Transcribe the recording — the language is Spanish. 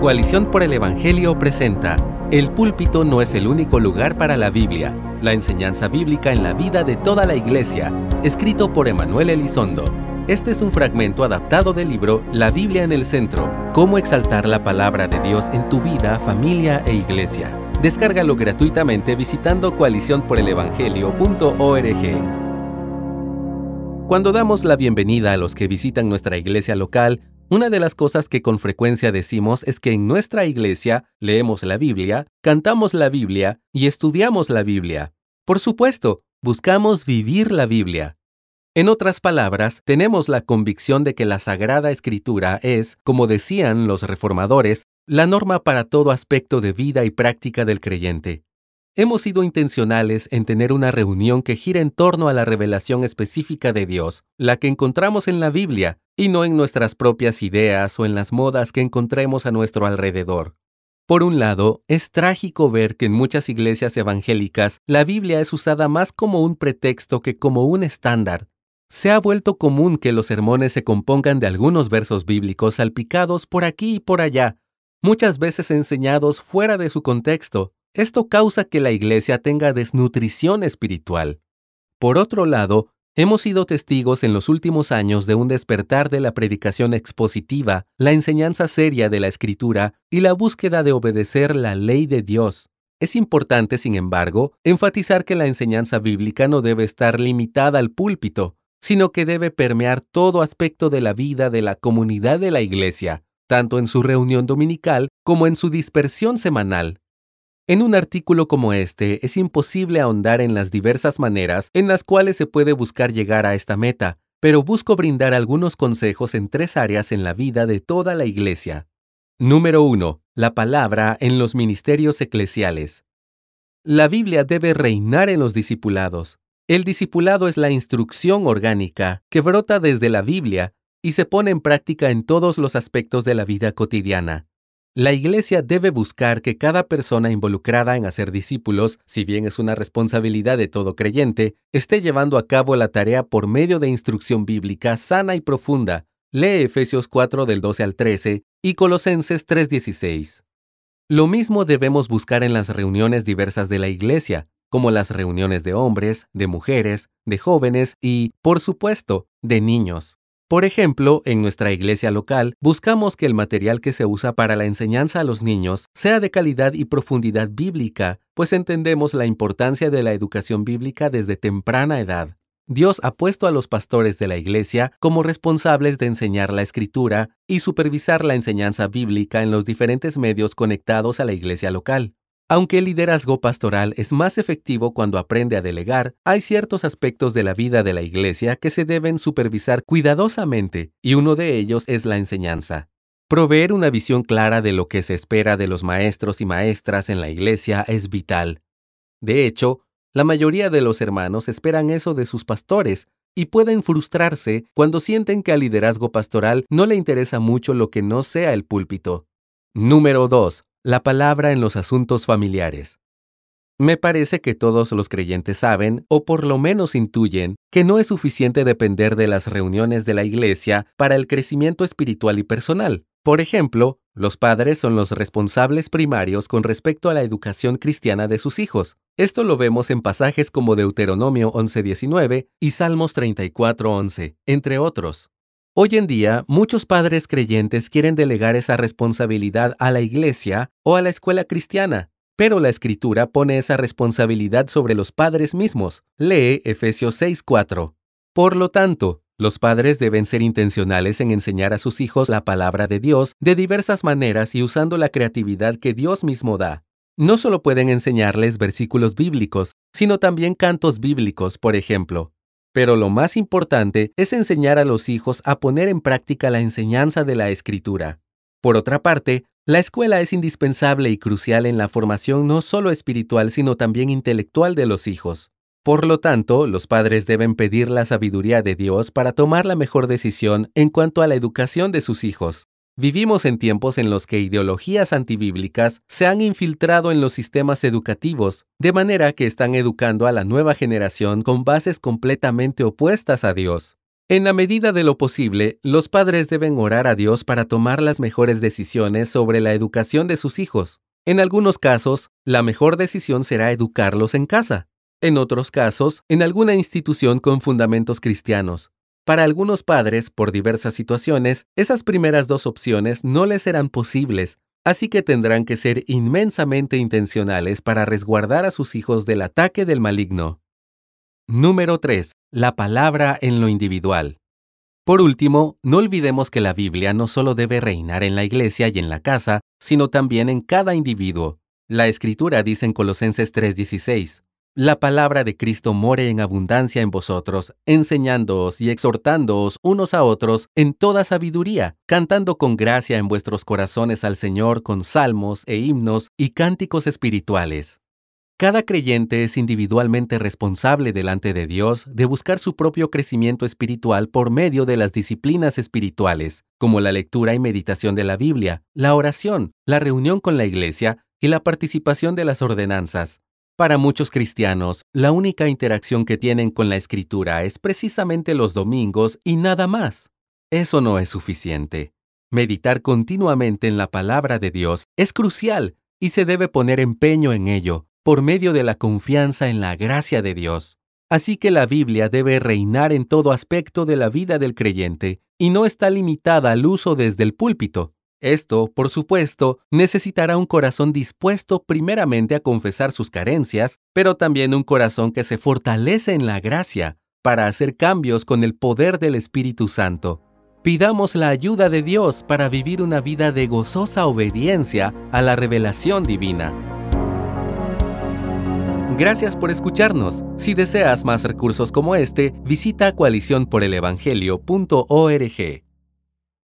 Coalición por el Evangelio presenta El púlpito no es el único lugar para la Biblia, la enseñanza bíblica en la vida de toda la iglesia, escrito por Emanuel Elizondo. Este es un fragmento adaptado del libro La Biblia en el Centro, cómo exaltar la palabra de Dios en tu vida, familia e iglesia. Descárgalo gratuitamente visitando coaliciónporelevangelio.org. Cuando damos la bienvenida a los que visitan nuestra iglesia local, una de las cosas que con frecuencia decimos es que en nuestra iglesia leemos la Biblia, cantamos la Biblia y estudiamos la Biblia. Por supuesto, buscamos vivir la Biblia. En otras palabras, tenemos la convicción de que la Sagrada Escritura es, como decían los reformadores, la norma para todo aspecto de vida y práctica del creyente. Hemos sido intencionales en tener una reunión que gira en torno a la revelación específica de Dios, la que encontramos en la Biblia, y no en nuestras propias ideas o en las modas que encontremos a nuestro alrededor. Por un lado, es trágico ver que en muchas iglesias evangélicas la Biblia es usada más como un pretexto que como un estándar. Se ha vuelto común que los sermones se compongan de algunos versos bíblicos salpicados por aquí y por allá, muchas veces enseñados fuera de su contexto. Esto causa que la iglesia tenga desnutrición espiritual. Por otro lado, Hemos sido testigos en los últimos años de un despertar de la predicación expositiva, la enseñanza seria de la escritura y la búsqueda de obedecer la ley de Dios. Es importante, sin embargo, enfatizar que la enseñanza bíblica no debe estar limitada al púlpito, sino que debe permear todo aspecto de la vida de la comunidad de la iglesia, tanto en su reunión dominical como en su dispersión semanal. En un artículo como este es imposible ahondar en las diversas maneras en las cuales se puede buscar llegar a esta meta, pero busco brindar algunos consejos en tres áreas en la vida de toda la Iglesia. Número 1. La palabra en los ministerios eclesiales. La Biblia debe reinar en los discipulados. El discipulado es la instrucción orgánica que brota desde la Biblia y se pone en práctica en todos los aspectos de la vida cotidiana. La Iglesia debe buscar que cada persona involucrada en hacer discípulos, si bien es una responsabilidad de todo creyente, esté llevando a cabo la tarea por medio de instrucción bíblica sana y profunda. Lee Efesios 4 del 12 al 13 y Colosenses 3:16. Lo mismo debemos buscar en las reuniones diversas de la Iglesia, como las reuniones de hombres, de mujeres, de jóvenes y, por supuesto, de niños. Por ejemplo, en nuestra iglesia local, buscamos que el material que se usa para la enseñanza a los niños sea de calidad y profundidad bíblica, pues entendemos la importancia de la educación bíblica desde temprana edad. Dios ha puesto a los pastores de la iglesia como responsables de enseñar la escritura y supervisar la enseñanza bíblica en los diferentes medios conectados a la iglesia local. Aunque el liderazgo pastoral es más efectivo cuando aprende a delegar, hay ciertos aspectos de la vida de la iglesia que se deben supervisar cuidadosamente, y uno de ellos es la enseñanza. Proveer una visión clara de lo que se espera de los maestros y maestras en la iglesia es vital. De hecho, la mayoría de los hermanos esperan eso de sus pastores y pueden frustrarse cuando sienten que al liderazgo pastoral no le interesa mucho lo que no sea el púlpito. Número 2 la palabra en los asuntos familiares. Me parece que todos los creyentes saben, o por lo menos intuyen, que no es suficiente depender de las reuniones de la iglesia para el crecimiento espiritual y personal. Por ejemplo, los padres son los responsables primarios con respecto a la educación cristiana de sus hijos. Esto lo vemos en pasajes como Deuteronomio 11.19 y Salmos 34.11, entre otros. Hoy en día, muchos padres creyentes quieren delegar esa responsabilidad a la iglesia o a la escuela cristiana, pero la escritura pone esa responsabilidad sobre los padres mismos. Lee Efesios 6:4. Por lo tanto, los padres deben ser intencionales en enseñar a sus hijos la palabra de Dios de diversas maneras y usando la creatividad que Dios mismo da. No solo pueden enseñarles versículos bíblicos, sino también cantos bíblicos, por ejemplo. Pero lo más importante es enseñar a los hijos a poner en práctica la enseñanza de la escritura. Por otra parte, la escuela es indispensable y crucial en la formación no solo espiritual, sino también intelectual de los hijos. Por lo tanto, los padres deben pedir la sabiduría de Dios para tomar la mejor decisión en cuanto a la educación de sus hijos. Vivimos en tiempos en los que ideologías antibíblicas se han infiltrado en los sistemas educativos, de manera que están educando a la nueva generación con bases completamente opuestas a Dios. En la medida de lo posible, los padres deben orar a Dios para tomar las mejores decisiones sobre la educación de sus hijos. En algunos casos, la mejor decisión será educarlos en casa. En otros casos, en alguna institución con fundamentos cristianos. Para algunos padres, por diversas situaciones, esas primeras dos opciones no les serán posibles, así que tendrán que ser inmensamente intencionales para resguardar a sus hijos del ataque del maligno. Número 3. La palabra en lo individual. Por último, no olvidemos que la Biblia no solo debe reinar en la iglesia y en la casa, sino también en cada individuo. La Escritura dice en Colosenses 3:16, La palabra de Cristo more en abundancia en vosotros, enseñándoos y exhortándoos unos a otros en toda sabiduría, cantando con gracia en vuestros corazones al Señor con salmos e himnos y cánticos espirituales. Cada creyente es individualmente responsable delante de Dios de buscar su propio crecimiento espiritual por medio de las disciplinas espirituales, como la lectura y meditación de la Biblia, la oración, la reunión con la iglesia y la participación de las ordenanzas. Para muchos cristianos, la única interacción que tienen con la escritura es precisamente los domingos y nada más. Eso no es suficiente. Meditar continuamente en la palabra de Dios es crucial y se debe poner empeño en ello por medio de la confianza en la gracia de Dios. Así que la Biblia debe reinar en todo aspecto de la vida del creyente y no está limitada al uso desde el púlpito. Esto, por supuesto, necesitará un corazón dispuesto primeramente a confesar sus carencias, pero también un corazón que se fortalece en la gracia para hacer cambios con el poder del Espíritu Santo. Pidamos la ayuda de Dios para vivir una vida de gozosa obediencia a la revelación divina. Gracias por escucharnos. Si deseas más recursos como este, visita coaliciónporelevangelio.org.